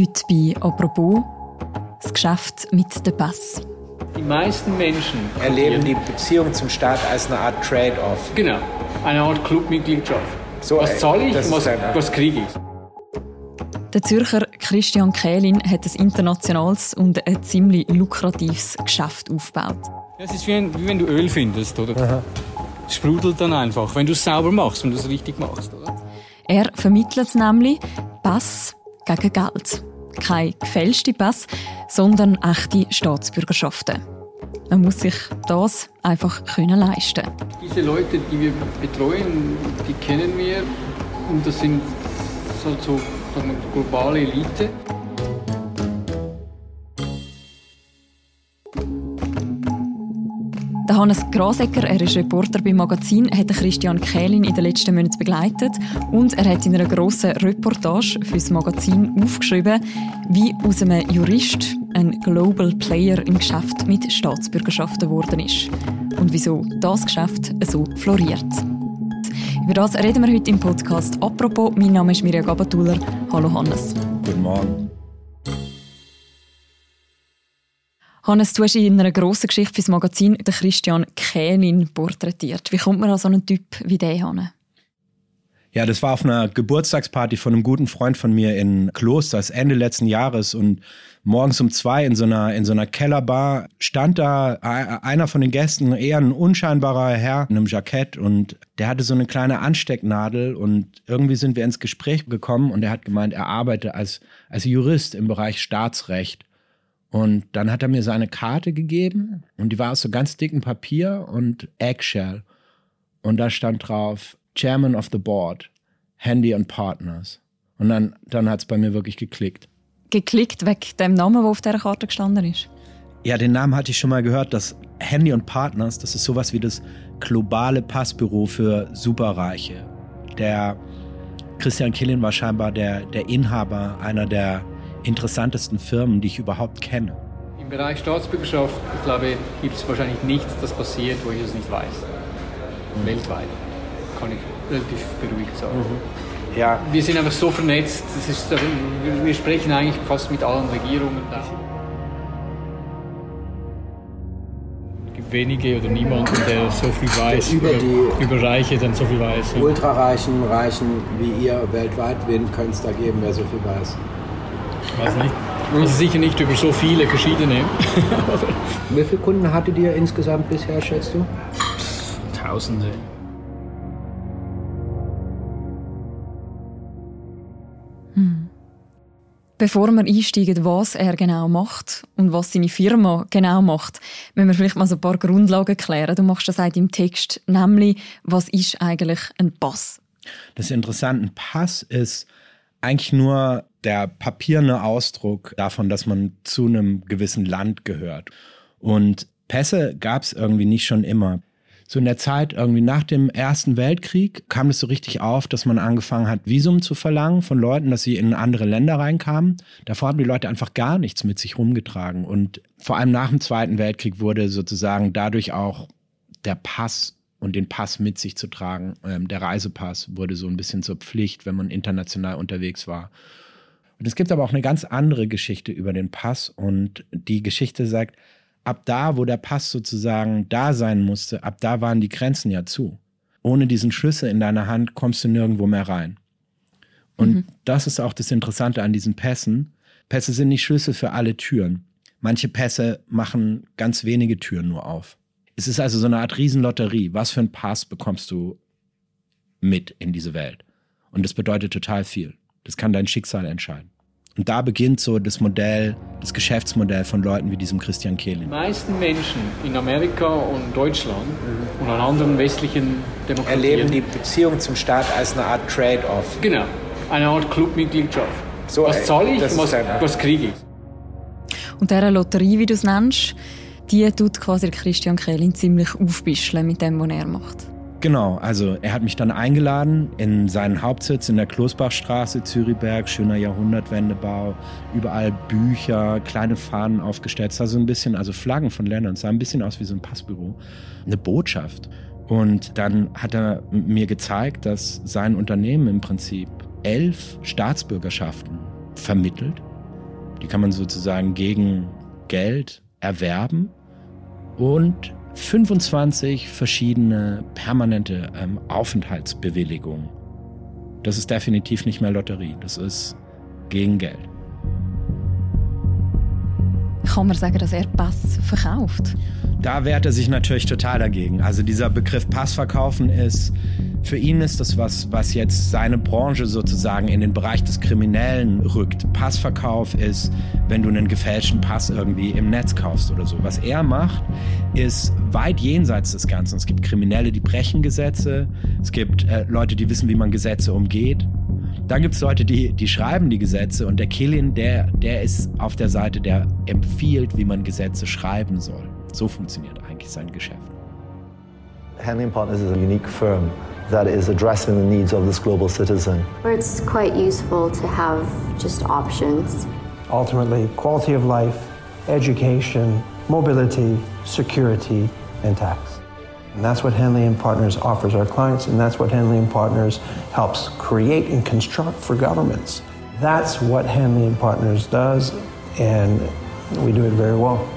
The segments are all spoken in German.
Heute bei «Apropos» das Geschäft mit dem Pass. Die meisten Menschen erleben die Beziehung zum Staat als eine Art Trade-off. Genau, eine Art Clubmitgliedschaft. So, was zahle ich, das was, was kriege ich? Der Zürcher Christian Kählin hat ein internationales und ein ziemlich lukratives Geschäft aufgebaut. Es ist wie, ein, wie wenn du Öl findest, oder? Es sprudelt dann einfach, wenn du es sauber machst, wenn du es richtig machst, oder? Er vermittelt nämlich Pass gegen Geld. Kein gefälschte Pass, sondern echte Staatsbürgerschaften. Man muss sich das einfach können leisten. Diese Leute, die wir betreuen, die kennen wir und das sind so, so globale Elite. Der Hannes Grasecker, er ist Reporter beim Magazin, hat Christian Kählin in den letzten Monaten begleitet und er hat in einer grossen Reportage für das Magazin aufgeschrieben, wie aus einem Jurist ein Global Player im Geschäft mit Staatsbürgerschaften geworden ist und wieso das Geschäft so floriert. Über das reden wir heute im Podcast. Apropos, mein Name ist Mirja Gabatuller. Hallo Hannes. Guten Morgen. Hannes, du hast in einer grossen Geschichte fürs Magazin den Christian Kählin porträtiert. Wie kommt man an so einen Typ wie den hin? Ja, das war auf einer Geburtstagsparty von einem guten Freund von mir in Klosters Ende letzten Jahres und morgens um zwei in so einer, in so einer Kellerbar stand da einer von den Gästen, eher ein unscheinbarer Herr in einem Jackett und der hatte so eine kleine Anstecknadel und irgendwie sind wir ins Gespräch gekommen und er hat gemeint, er arbeite als, als Jurist im Bereich Staatsrecht. Und dann hat er mir seine Karte gegeben und die war aus so ganz dicken Papier und Eggshell. Und da stand drauf, Chairman of the Board, Handy and Partners. Und dann, dann hat es bei mir wirklich geklickt. Geklickt weg dem Namen, der auf dieser Karte gestanden ist. Ja, den Namen hatte ich schon mal gehört, das Handy und Partners, das ist sowas wie das globale Passbüro für Superreiche. Der Christian Killin war scheinbar der, der Inhaber einer der interessantesten Firmen, die ich überhaupt kenne. Im Bereich Staatsbürgerschaft, ich glaube, gibt es wahrscheinlich nichts, das passiert, wo ich es nicht weiß. Weltweit. Kann ich relativ beruhigt sagen. Ja, Wir sind einfach so vernetzt, das ist, wir- sprechen eigentlich fast mit allen Regierungen da. Es gibt wenige oder niemanden, der so viel weiß über die- über Reiche, dann so viel weiß. ultrareichen Reichen wie ihr weltweit, wen könnte es da geben, wer so viel weiß? Weiß nicht. Also sicher nicht über so viele verschiedene. Wie viele Kunden hattet ihr insgesamt bisher, schätzt du? Tausende. Bevor wir einsteigen, was er genau macht und was seine Firma genau macht, müssen wir vielleicht mal so ein paar Grundlagen klären. Du machst das auch im Text, nämlich, was ist eigentlich ein Pass? Das Interessante, ein Pass ist eigentlich nur der papierne Ausdruck davon, dass man zu einem gewissen Land gehört. Und Pässe gab es irgendwie nicht schon immer. So in der Zeit, irgendwie nach dem Ersten Weltkrieg, kam es so richtig auf, dass man angefangen hat, Visum zu verlangen von Leuten, dass sie in andere Länder reinkamen. Davor haben die Leute einfach gar nichts mit sich rumgetragen. Und vor allem nach dem Zweiten Weltkrieg wurde sozusagen dadurch auch der Pass und den Pass mit sich zu tragen. Ähm, der Reisepass wurde so ein bisschen zur Pflicht, wenn man international unterwegs war. Und es gibt aber auch eine ganz andere Geschichte über den Pass. Und die Geschichte sagt, ab da, wo der Pass sozusagen da sein musste, ab da waren die Grenzen ja zu. Ohne diesen Schlüssel in deiner Hand kommst du nirgendwo mehr rein. Und das ist auch das Interessante an diesen Pässen. Pässe sind nicht Schlüssel für alle Türen. Manche Pässe machen ganz wenige Türen nur auf. Es ist also so eine Art Riesenlotterie. Was für einen Pass bekommst du mit in diese Welt? Und das bedeutet total viel. Das kann dein Schicksal entscheiden. Und da beginnt so das Modell, das Geschäftsmodell von Leuten wie diesem Christian Die Kehlin. meisten Menschen in Amerika und Deutschland und an anderen westlichen Demokratien Erleben die Beziehung zum Staat als eine Art Trade-off. Genau, eine Art Clubmitgliedschaft. So, was zahle ich was, was kriege ich? Und diese Lotterie, wie du es nennst, die tut quasi Christian Kählin ziemlich aufbischeln mit dem, was er macht. Genau, also er hat mich dann eingeladen in seinen Hauptsitz in der Kloßbachstraße, Zürichberg, schöner Jahrhundertwendebau, überall Bücher, kleine Fahnen aufgestellt, es sah so ein bisschen, also Flaggen von Ländern, sah ein bisschen aus wie so ein Passbüro, eine Botschaft. Und dann hat er mir gezeigt, dass sein Unternehmen im Prinzip elf Staatsbürgerschaften vermittelt Die kann man sozusagen gegen Geld erwerben und 25 verschiedene permanente ähm, Aufenthaltsbewilligungen. Das ist definitiv nicht mehr Lotterie, das ist gegen Geld. Kann man sagen, dass er Pass verkauft? Da wehrt er sich natürlich total dagegen. Also dieser Begriff Passverkaufen ist, für ihn ist das was, was jetzt seine Branche sozusagen in den Bereich des Kriminellen rückt. Passverkauf ist, wenn du einen gefälschten Pass irgendwie im Netz kaufst oder so. Was er macht, ist weit jenseits des Ganzen. Es gibt Kriminelle, die brechen Gesetze. Es gibt äh, Leute, die wissen, wie man Gesetze umgeht. Dann gibt es Leute, die, die schreiben die Gesetze und der Killian, der, der ist auf der Seite, der empfiehlt, wie man Gesetze schreiben soll. So funktioniert eigentlich sein Geschäft. Henley Partners is a unique firm that is addressing the needs of this global citizen. Where it's quite useful to have just options. Ultimately, quality of life, education, mobility, security, and tax. And that's what Henley and Partners offers our clients, and that's what Henley and Partners helps create and construct for governments. That's what Henley and Partners does, and we do it very well.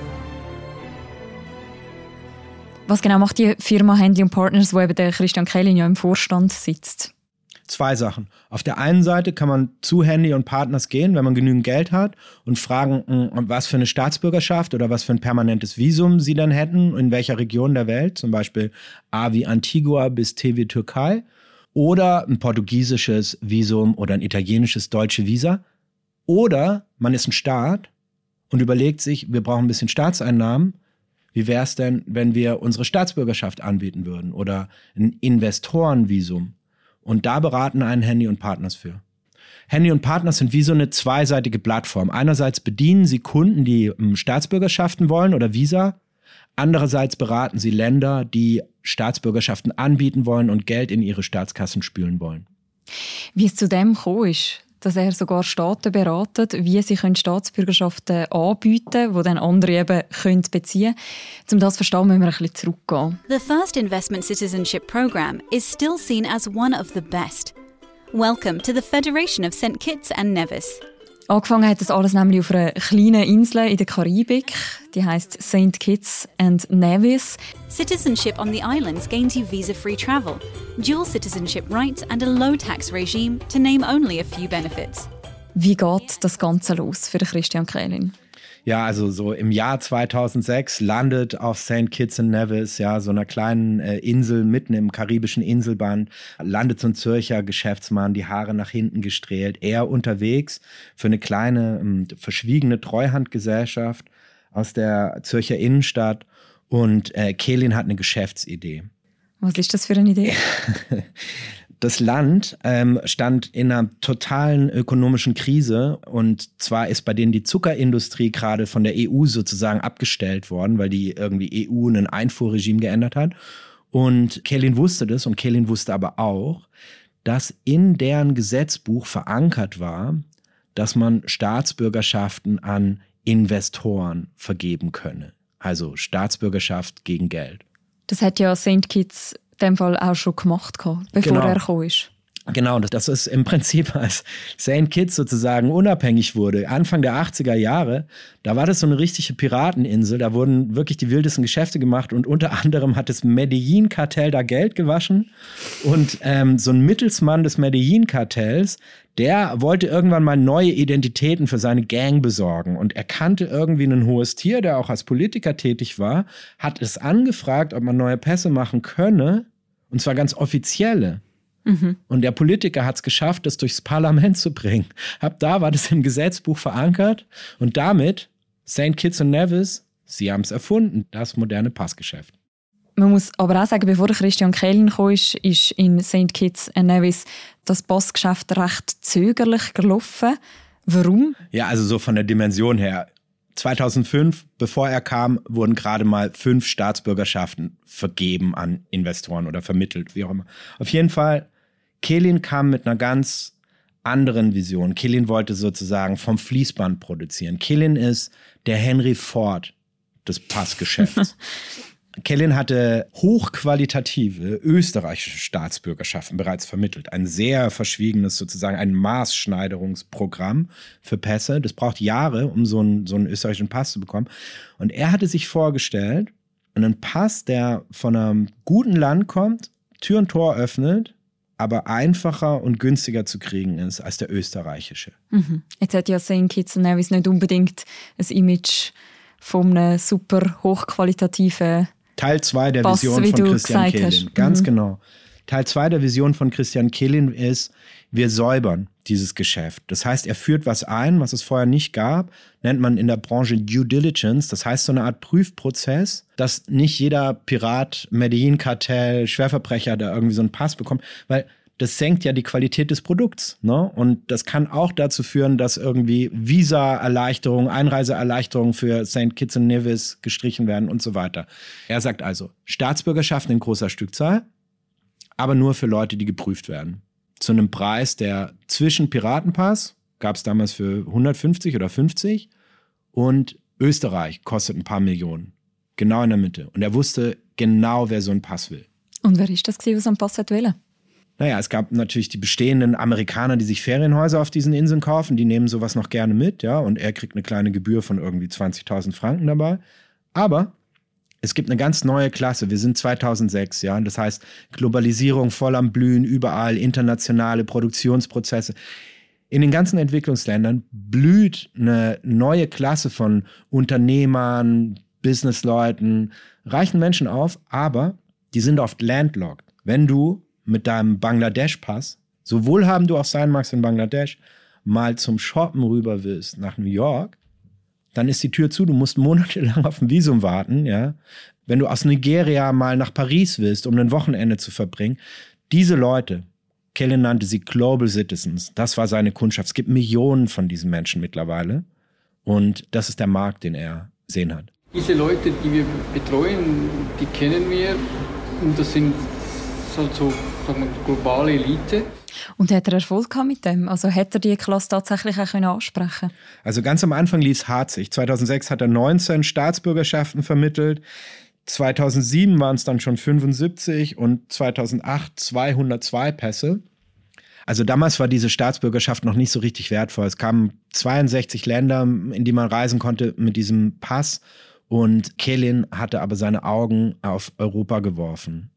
Was genau macht die Firma Henley Partners, wo eben der Christian Kellin ja im Vorstand sitzt? Zwei Sachen. Auf der einen Seite kann man zu Handy und Partners gehen, wenn man genügend Geld hat und fragen, hm, was für eine Staatsbürgerschaft oder was für ein permanentes Visum sie dann hätten, in welcher Region der Welt, zum Beispiel A wie Antigua bis T wie Türkei oder ein portugiesisches Visum oder ein italienisches deutsche Visa. Oder man ist ein Staat und überlegt sich, wir brauchen ein bisschen Staatseinnahmen. Wie wäre es denn, wenn wir unsere Staatsbürgerschaft anbieten würden oder ein Investorenvisum? Und da beraten einen Handy und Partners für. Handy und Partners sind wie so eine zweiseitige Plattform. Einerseits bedienen sie Kunden, die ähm, Staatsbürgerschaften wollen oder Visa. Andererseits beraten sie Länder, die Staatsbürgerschaften anbieten wollen und Geld in ihre Staatskassen spülen wollen. Wie es zu dem gekommen ist, dass er sogar Staaten beratet, wie sie Staatsbürgerschaften anbieten können, die dann andere eben können beziehen können. Um das zu verstehen, müssen wir ein bisschen zurückgehen. The First Investment Citizenship Program is still seen as one of the best. Welcome to the Federation of St. Kitts and Nevis. Angefangen hat das alles nämlich auf einer kleinen Insel in der Karibik, die heißt St. Kitts and Nevis. Citizenship on the islands gains you visa-free travel, dual citizenship rights and a low-tax regime, to name only a few benefits. Wie geht das Ganze los für Christian Krelin? Ja, also so im Jahr 2006 landet auf St. Kitts and Nevis, ja, so einer kleinen äh, Insel mitten im karibischen Inselband, landet so ein Zürcher Geschäftsmann, die Haare nach hinten gestrählt, er unterwegs für eine kleine, ähm, verschwiegene Treuhandgesellschaft aus der Zürcher Innenstadt und äh, Kehlin hat eine Geschäftsidee. Was ist das für eine Idee? Das Land ähm, stand in einer totalen ökonomischen Krise und zwar ist bei denen die Zuckerindustrie gerade von der EU sozusagen abgestellt worden, weil die irgendwie EU ein Einfuhrregime geändert hat. Und Kellin wusste das und Kellin wusste aber auch, dass in deren Gesetzbuch verankert war, dass man Staatsbürgerschaften an Investoren vergeben könne. Also Staatsbürgerschaft gegen Geld. Das hat ja St. Kitts dem Fall auch schon gemacht, bevor genau. er gekommen ist. Genau, das ist im Prinzip, als St. Kitts sozusagen unabhängig wurde, Anfang der 80er Jahre, da war das so eine richtige Pirateninsel, da wurden wirklich die wildesten Geschäfte gemacht und unter anderem hat das Medellin-Kartell da Geld gewaschen und ähm, so ein Mittelsmann des Medellin-Kartells, der wollte irgendwann mal neue Identitäten für seine Gang besorgen und er kannte irgendwie ein hohes Tier, der auch als Politiker tätig war, hat es angefragt, ob man neue Pässe machen könne und zwar ganz offizielle. Mhm. Und der Politiker hat es geschafft, das durchs Parlament zu bringen. Ab da war das im Gesetzbuch verankert und damit St. Kitts und Nevis, sie haben es erfunden, das moderne Passgeschäft. Man muss aber auch sagen, bevor Christian Kellen kam, ist, ist in St. Kitts und Nevis das Passgeschäft recht zögerlich gelaufen. Warum? Ja, also so von der Dimension her. 2005, bevor er kam, wurden gerade mal fünf Staatsbürgerschaften vergeben an Investoren oder vermittelt, wie auch immer. Auf jeden Fall Kehlin kam mit einer ganz anderen Vision. Kehlin wollte sozusagen vom Fließband produzieren. Kehlin ist der Henry Ford des Passgeschäfts. Kellin hatte hochqualitative österreichische Staatsbürgerschaften bereits vermittelt. Ein sehr verschwiegenes, sozusagen ein Maßschneiderungsprogramm für Pässe. Das braucht Jahre, um so einen, so einen österreichischen Pass zu bekommen. Und er hatte sich vorgestellt, einen Pass, der von einem guten Land kommt, Tür und Tor öffnet, aber einfacher und günstiger zu kriegen ist als der österreichische. Mhm. Jetzt hat ja St. Kitts Nevis nicht unbedingt ein Image von einem super hochqualitativen Teil 2 der Pass, Vision von Christian Kehlin. Ganz mhm. genau. Teil 2 der Vision von Christian Kehlin ist, wir säubern dieses Geschäft. Das heißt, er führt was ein, was es vorher nicht gab, nennt man in der Branche Due Diligence. Das heißt, so eine Art Prüfprozess, dass nicht jeder Pirat, Medellin-Kartell, Schwerverbrecher da irgendwie so einen Pass bekommt, weil das senkt ja die Qualität des Produkts. Ne? Und das kann auch dazu führen, dass irgendwie Visa-Erleichterungen, Einreiseerleichterungen für St. Kitts und Nevis gestrichen werden und so weiter. Er sagt also, Staatsbürgerschaften in großer Stückzahl, aber nur für Leute, die geprüft werden. Zu einem Preis, der zwischen Piratenpass, gab es damals für 150 oder 50, und Österreich kostet ein paar Millionen. Genau in der Mitte. Und er wusste genau, wer so einen Pass will. Und wer ist das, so einen Pass hat wählen? Naja, es gab natürlich die bestehenden Amerikaner, die sich Ferienhäuser auf diesen Inseln kaufen, die nehmen sowas noch gerne mit, ja, und er kriegt eine kleine Gebühr von irgendwie 20.000 Franken dabei. Aber es gibt eine ganz neue Klasse. Wir sind 2006, ja. Das heißt, Globalisierung voll am Blühen, überall internationale Produktionsprozesse. In den ganzen Entwicklungsländern blüht eine neue Klasse von Unternehmern, Businessleuten, reichen Menschen auf, aber die sind oft landlocked. Wenn du mit deinem Bangladesch-Pass, so wohlhabend du auch sein magst in Bangladesch, mal zum Shoppen rüber willst nach New York, dann ist die Tür zu, du musst monatelang auf ein Visum warten, ja. Wenn du aus Nigeria mal nach Paris willst, um ein Wochenende zu verbringen, diese Leute, Kellen nannte sie Global Citizens, das war seine Kundschaft. Es gibt Millionen von diesen Menschen mittlerweile und das ist der Markt, den er sehen hat. Diese Leute, die wir betreuen, die kennen wir und das sind so, so sagen wir, globale Elite. Und hat er Erfolg gehabt mit dem? Also hat er die Klasse tatsächlich auch ansprechen Also ganz am Anfang ließ Harzig. 2006 hat er 19 Staatsbürgerschaften vermittelt. 2007 waren es dann schon 75 und 2008 202 Pässe. Also damals war diese Staatsbürgerschaft noch nicht so richtig wertvoll. Es kamen 62 Länder, in die man reisen konnte mit diesem Pass. Und Kelin hatte aber seine Augen auf Europa geworfen.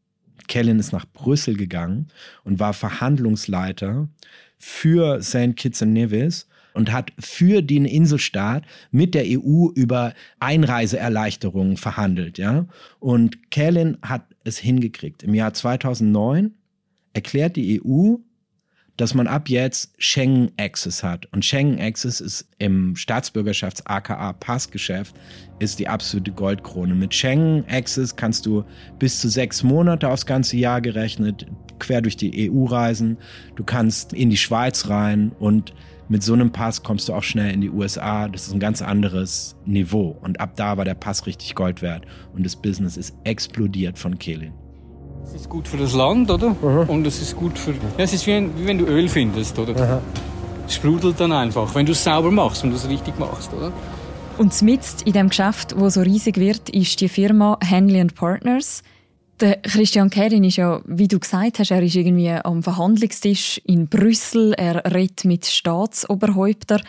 Kellen ist nach Brüssel gegangen und war Verhandlungsleiter für St. Kitts and Nevis und hat für den Inselstaat mit der EU über Einreiseerleichterungen verhandelt, ja. Und Kellen hat es hingekriegt. Im Jahr 2009 erklärt die EU, dass man ab jetzt Schengen Access hat. Und Schengen Access ist im Staatsbürgerschafts-AKA-Passgeschäft ist die absolute Goldkrone. Mit Schengen Access kannst du bis zu sechs Monate aufs ganze Jahr gerechnet quer durch die EU reisen. Du kannst in die Schweiz rein und mit so einem Pass kommst du auch schnell in die USA. Das ist ein ganz anderes Niveau. Und ab da war der Pass richtig Gold wert. Und das Business ist explodiert von Kehlin. Es ist gut für das Land, oder? Aha. Und es ist gut für. Ja, es ist wie, ein, wie wenn du Öl findest, oder? Aha. Es sprudelt dann einfach, wenn du es sauber machst, wenn du es richtig machst, oder? Und mitten in dem Geschäft, wo so riesig wird, ist die Firma Henley Partners. Der Christian Kerin ist ja, wie du gesagt hast, er ist irgendwie am Verhandlungstisch in Brüssel. Er redet mit Staatsoberhäuptern.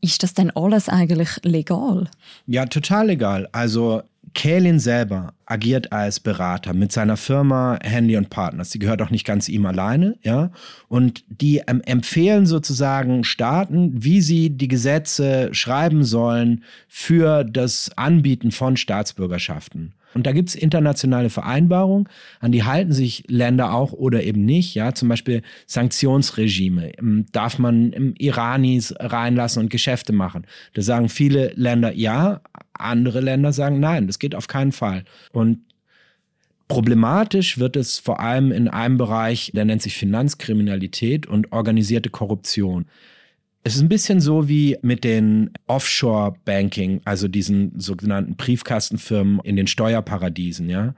Ist das denn alles eigentlich legal? Ja, total legal. Also Kaelin selber agiert als Berater mit seiner Firma Handy und Partners. Die gehört auch nicht ganz ihm alleine, ja. Und die ähm, empfehlen sozusagen Staaten, wie sie die Gesetze schreiben sollen für das Anbieten von Staatsbürgerschaften. Und da gibt es internationale Vereinbarungen, an die halten sich Länder auch oder eben nicht. Ja, zum Beispiel Sanktionsregime. Ähm, darf man Iranis reinlassen und Geschäfte machen? Da sagen viele Länder ja, andere Länder sagen nein, das geht auf keinen Fall. Und Problematisch wird es vor allem in einem Bereich, der nennt sich Finanzkriminalität und organisierte Korruption. Es ist ein bisschen so wie mit den Offshore-Banking, also diesen sogenannten Briefkastenfirmen in den Steuerparadiesen, ja.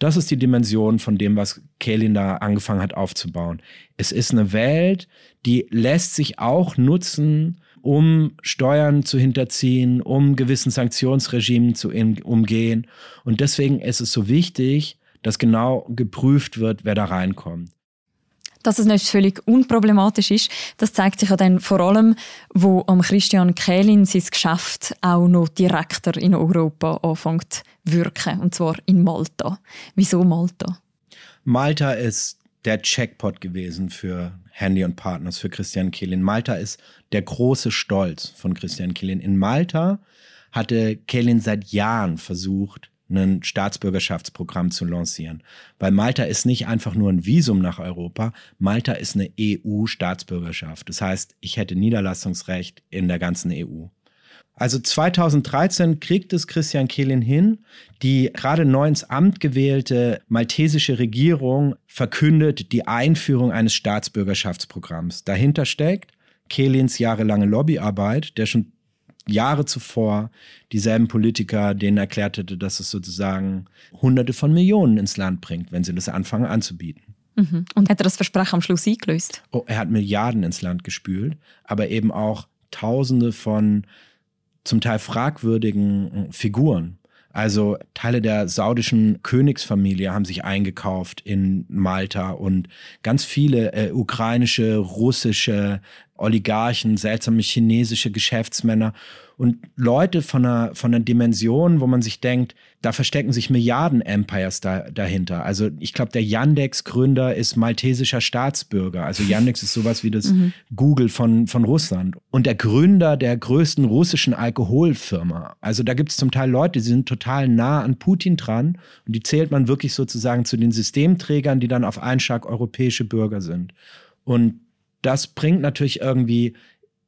Das ist die Dimension von dem, was Kaelin da angefangen hat aufzubauen. Es ist eine Welt, die lässt sich auch nutzen, um Steuern zu hinterziehen, um gewissen Sanktionsregimen zu umgehen. Und deswegen ist es so wichtig, dass genau geprüft wird, wer da reinkommt. Dass es nicht völlig unproblematisch ist, das zeigt sich ja dann vor allem, wo am Christian Kählin sein Geschäft auch noch direkter in Europa anfängt wirken, und zwar in Malta. Wieso Malta? Malta ist der Checkpot gewesen für Handy und Partners, für Christian Kehlin. Malta ist der große Stolz von Christian Kehlin. In Malta hatte Kehlin seit Jahren versucht, ein Staatsbürgerschaftsprogramm zu lancieren. Weil Malta ist nicht einfach nur ein Visum nach Europa, Malta ist eine EU-Staatsbürgerschaft. Das heißt, ich hätte Niederlassungsrecht in der ganzen EU. Also 2013 kriegt es Christian Kehlin hin. Die gerade neu ins Amt gewählte maltesische Regierung verkündet die Einführung eines Staatsbürgerschaftsprogramms. Dahinter steckt Kehlins jahrelange Lobbyarbeit, der schon Jahre zuvor dieselben Politiker denen erklärt hätte, dass es sozusagen Hunderte von Millionen ins Land bringt, wenn sie das anfangen anzubieten. Mhm. Und er das Versprechen am Schluss eingelöst? Oh, er hat Milliarden ins Land gespült, aber eben auch Tausende von zum Teil fragwürdigen Figuren. Also Teile der saudischen Königsfamilie haben sich eingekauft in Malta und ganz viele äh, ukrainische, russische Oligarchen, seltsame chinesische Geschäftsmänner und Leute von einer, von einer Dimension, wo man sich denkt, da verstecken sich Milliarden Empires da, dahinter. Also ich glaube, der Yandex-Gründer ist maltesischer Staatsbürger. Also Yandex ist sowas wie das mhm. Google von, von Russland. Und der Gründer der größten russischen Alkoholfirma. Also da gibt es zum Teil Leute, die sind total nah an Putin dran und die zählt man wirklich sozusagen zu den Systemträgern, die dann auf einen Schlag europäische Bürger sind. Und das bringt natürlich irgendwie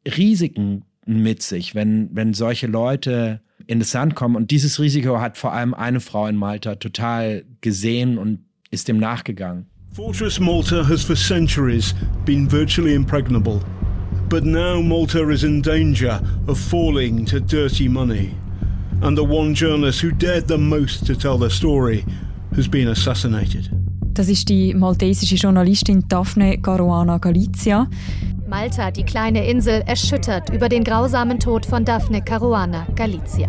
Risiken mit sich, wenn, wenn solche Leute in das Land kommen. Und dieses Risiko hat vor allem eine Frau in Malta total gesehen und ist dem nachgegangen. Fortress Malta has for centuries been virtually impregnable. But now Malta is in danger of falling to dirty money. And the one journalist who dared the most to tell their story has been assassinated. Das ist die maltesische Journalistin Daphne Caruana Galizia. Malta, die kleine Insel, erschüttert über den grausamen Tod von Daphne Caruana Galizia.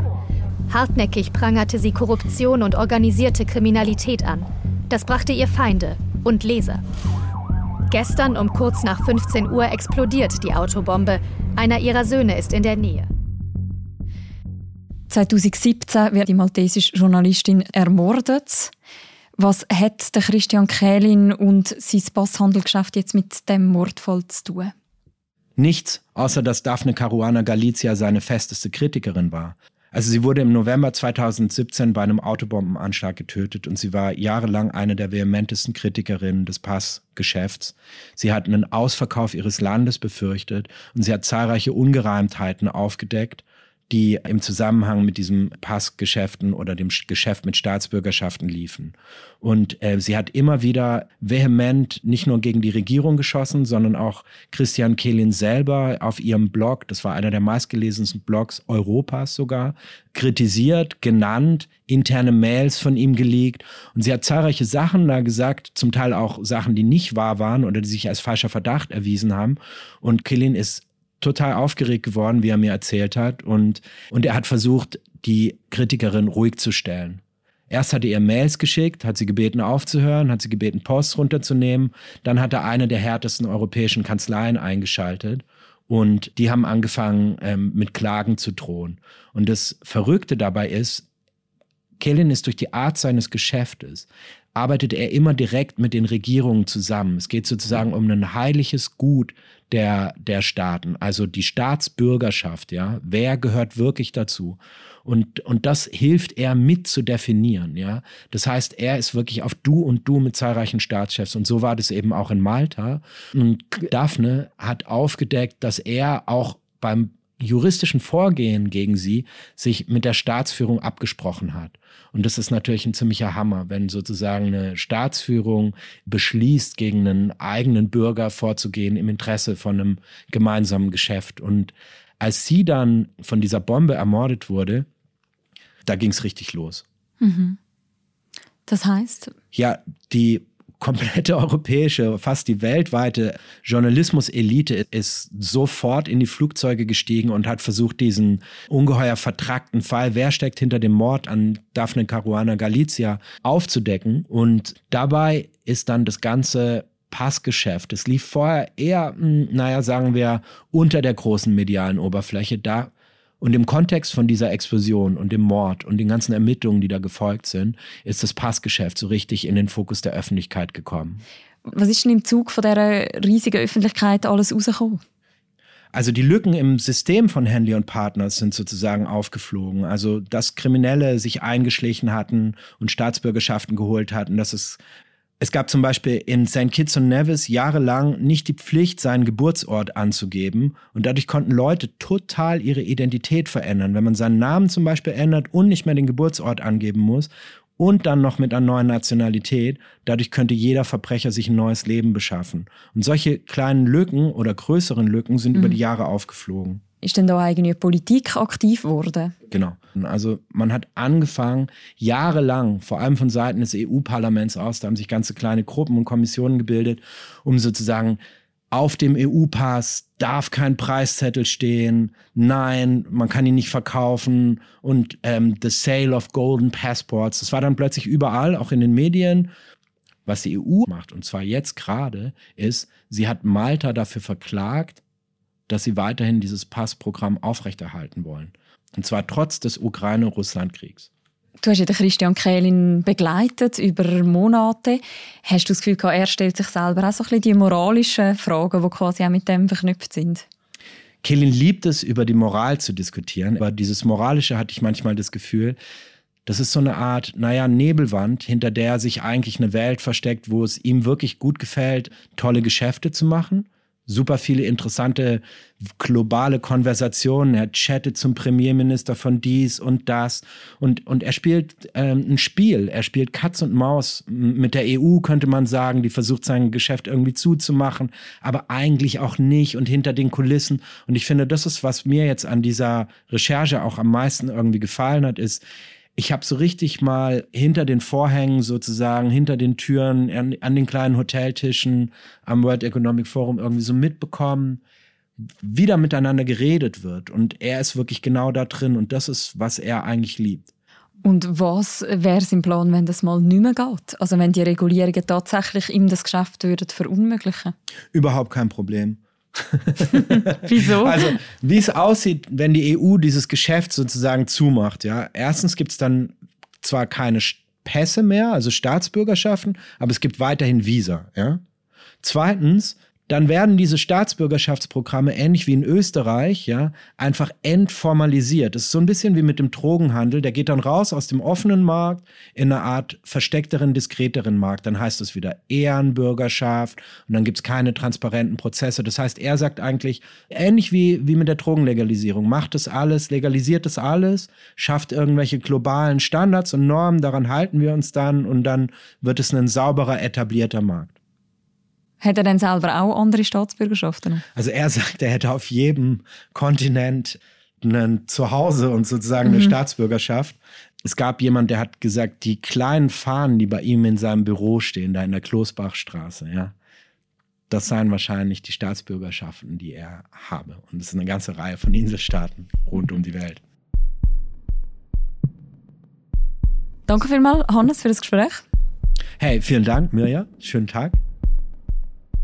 Hartnäckig prangerte sie Korruption und organisierte Kriminalität an. Das brachte ihr Feinde und Leser. Gestern um kurz nach 15 Uhr explodiert die Autobombe. Einer ihrer Söhne ist in der Nähe. 2017 wird die maltesische Journalistin ermordet. Was hat der Christian Kählin und sein Passhandelgeschäft jetzt mit dem Mordfall zu tun? Nichts, außer dass Daphne Caruana Galizia seine festeste Kritikerin war. Also sie wurde im November 2017 bei einem Autobombenanschlag getötet und sie war jahrelang eine der vehementesten Kritikerinnen des Passgeschäfts. Sie hat einen Ausverkauf ihres Landes befürchtet und sie hat zahlreiche Ungereimtheiten aufgedeckt die im Zusammenhang mit diesem Passgeschäften oder dem Geschäft mit Staatsbürgerschaften liefen. Und äh, sie hat immer wieder vehement nicht nur gegen die Regierung geschossen, sondern auch Christian Kehlin selber auf ihrem Blog, das war einer der meistgelesensten Blogs Europas sogar, kritisiert, genannt, interne Mails von ihm geleakt. Und sie hat zahlreiche Sachen da gesagt, zum Teil auch Sachen, die nicht wahr waren oder die sich als falscher Verdacht erwiesen haben. Und Kehlin ist total aufgeregt geworden, wie er mir erzählt hat. Und, und er hat versucht, die Kritikerin ruhig zu stellen. Erst hat er ihr Mails geschickt, hat sie gebeten aufzuhören, hat sie gebeten Post runterzunehmen. Dann hat er eine der härtesten europäischen Kanzleien eingeschaltet und die haben angefangen ähm, mit Klagen zu drohen. Und das Verrückte dabei ist, Kellen ist durch die Art seines Geschäftes arbeitet er immer direkt mit den Regierungen zusammen. Es geht sozusagen um ein heiliges Gut der, der Staaten, also die Staatsbürgerschaft, ja. Wer gehört wirklich dazu? Und, und das hilft er mit zu definieren, ja. Das heißt, er ist wirklich auf Du und Du mit zahlreichen Staatschefs. Und so war das eben auch in Malta. Und Daphne hat aufgedeckt, dass er auch beim juristischen Vorgehen gegen sie sich mit der Staatsführung abgesprochen hat. Und das ist natürlich ein ziemlicher Hammer, wenn sozusagen eine Staatsführung beschließt, gegen einen eigenen Bürger vorzugehen im Interesse von einem gemeinsamen Geschäft. Und als sie dann von dieser Bombe ermordet wurde, da ging es richtig los. Mhm. Das heißt? Ja, die komplette europäische, fast die weltweite Journalismuselite ist sofort in die Flugzeuge gestiegen und hat versucht, diesen ungeheuer vertrackten Fall, wer steckt hinter dem Mord an Daphne Caruana Galizia, aufzudecken. Und dabei ist dann das ganze Passgeschäft. Es lief vorher eher, hm, naja, sagen wir, unter der großen medialen Oberfläche. Da und im Kontext von dieser Explosion und dem Mord und den ganzen Ermittlungen, die da gefolgt sind, ist das Passgeschäft so richtig in den Fokus der Öffentlichkeit gekommen. Was ist denn im Zug von dieser riesigen Öffentlichkeit alles rausgekommen? Also die Lücken im System von Henley und Partners sind sozusagen aufgeflogen. Also dass Kriminelle sich eingeschlichen hatten und Staatsbürgerschaften geholt hatten, dass es es gab zum Beispiel in St. Kitts und Nevis jahrelang nicht die Pflicht, seinen Geburtsort anzugeben. Und dadurch konnten Leute total ihre Identität verändern. Wenn man seinen Namen zum Beispiel ändert und nicht mehr den Geburtsort angeben muss und dann noch mit einer neuen Nationalität, dadurch könnte jeder Verbrecher sich ein neues Leben beschaffen. Und solche kleinen Lücken oder größeren Lücken sind mhm. über die Jahre aufgeflogen. Ist denn da eigentlich Politik aktiv geworden? Genau. Also man hat angefangen, jahrelang, vor allem von Seiten des EU-Parlaments aus, da haben sich ganze kleine Gruppen und Kommissionen gebildet, um sozusagen auf dem EU-Pass darf kein Preiszettel stehen, nein, man kann ihn nicht verkaufen und ähm, the sale of golden passports, das war dann plötzlich überall, auch in den Medien. Was die EU macht, und zwar jetzt gerade, ist, sie hat Malta dafür verklagt, dass sie weiterhin dieses Passprogramm aufrechterhalten wollen. Und zwar trotz des Ukraine-Russland-Kriegs. Du hast ja den Christian Kählin begleitet über Monate. Hast du das Gefühl, er stellt sich selber auch so ein bisschen die moralischen Fragen, die quasi auch mit dem verknüpft sind? Kählin liebt es, über die Moral zu diskutieren. Aber dieses Moralische hatte ich manchmal das Gefühl, das ist so eine Art, naja, Nebelwand, hinter der sich eigentlich eine Welt versteckt, wo es ihm wirklich gut gefällt, tolle Geschäfte zu machen super viele interessante globale Konversationen. Er chattet zum Premierminister von dies und das. Und, und er spielt ähm, ein Spiel. Er spielt Katz und Maus mit der EU, könnte man sagen. Die versucht sein Geschäft irgendwie zuzumachen, aber eigentlich auch nicht und hinter den Kulissen. Und ich finde, das ist, was mir jetzt an dieser Recherche auch am meisten irgendwie gefallen hat, ist, ich habe so richtig mal hinter den Vorhängen sozusagen, hinter den Türen, an, an, den kleinen Hoteltischen am World Economic Forum irgendwie so mitbekommen, wie da miteinander geredet wird. Und er ist wirklich genau da drin und das ist, was er eigentlich liebt. Und was wäre im Plan, wenn das mal nicht mehr geht? Also wenn die Regulierungen tatsächlich ihm das Geschäft würden verunmöglichen? Überhaupt kein Problem. Wieso? Also, wie es aussieht, wenn die EU dieses Geschäft sozusagen zumacht, ja. Erstens gibt es dann zwar keine Pässe mehr, also Staatsbürgerschaften, aber es gibt weiterhin Visa, ja. Zweitens dann werden diese Staatsbürgerschaftsprogramme ähnlich wie in Österreich, ja, einfach entformalisiert. Das ist so ein bisschen wie mit dem Drogenhandel. Der geht dann raus aus dem offenen Markt in eine Art versteckteren, diskreteren Markt. Dann heißt es wieder Ehrenbürgerschaft und dann gibt es keine transparenten Prozesse. Das heißt, er sagt eigentlich, ähnlich wie, wie mit der Drogenlegalisierung, macht das alles, legalisiert das alles, schafft irgendwelche globalen Standards und Normen, daran halten wir uns dann und dann wird es ein sauberer, etablierter Markt. Hat er denn selber auch andere Staatsbürgerschaften? Also er sagt, er hätte auf jedem Kontinent ein Zuhause und sozusagen mhm. eine Staatsbürgerschaft. Es gab jemand, der hat gesagt, die kleinen Fahnen, die bei ihm in seinem Büro stehen, da in der Klosbachstraße, ja, das seien wahrscheinlich die Staatsbürgerschaften, die er habe. Und es ist eine ganze Reihe von Inselstaaten rund um die Welt. Danke vielmals, Hannes, für das Gespräch. Hey, vielen Dank, Mirja. Schönen Tag.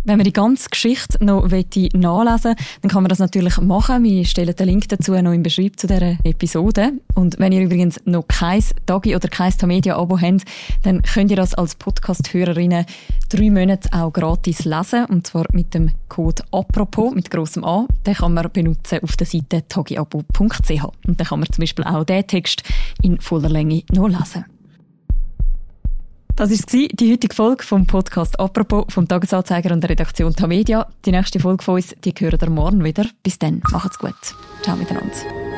Wenn man die ganze Geschichte noch nachlesen will, dann kann man das natürlich machen. Wir stellen den Link dazu noch im Beschreibung zu dieser Episode. Und wenn ihr übrigens noch kein Dagi oder kein Tamedia-Abo habt, dann könnt ihr das als Podcast-Hörerinnen drei Monate auch gratis lesen. Und zwar mit dem Code APROPOS mit grossem A. Den kann man benutzen auf der Seite tagiabo.ch. Und dann kann man zum Beispiel auch den Text in voller Länge noch lesen. Das war die heutige Folge vom Podcast «Apropos» vom Tagesanzeiger und der Redaktion Tamedia. Die nächste Folge von uns, die hören ihr morgen wieder. Bis dann, macht's gut. Ciao miteinander.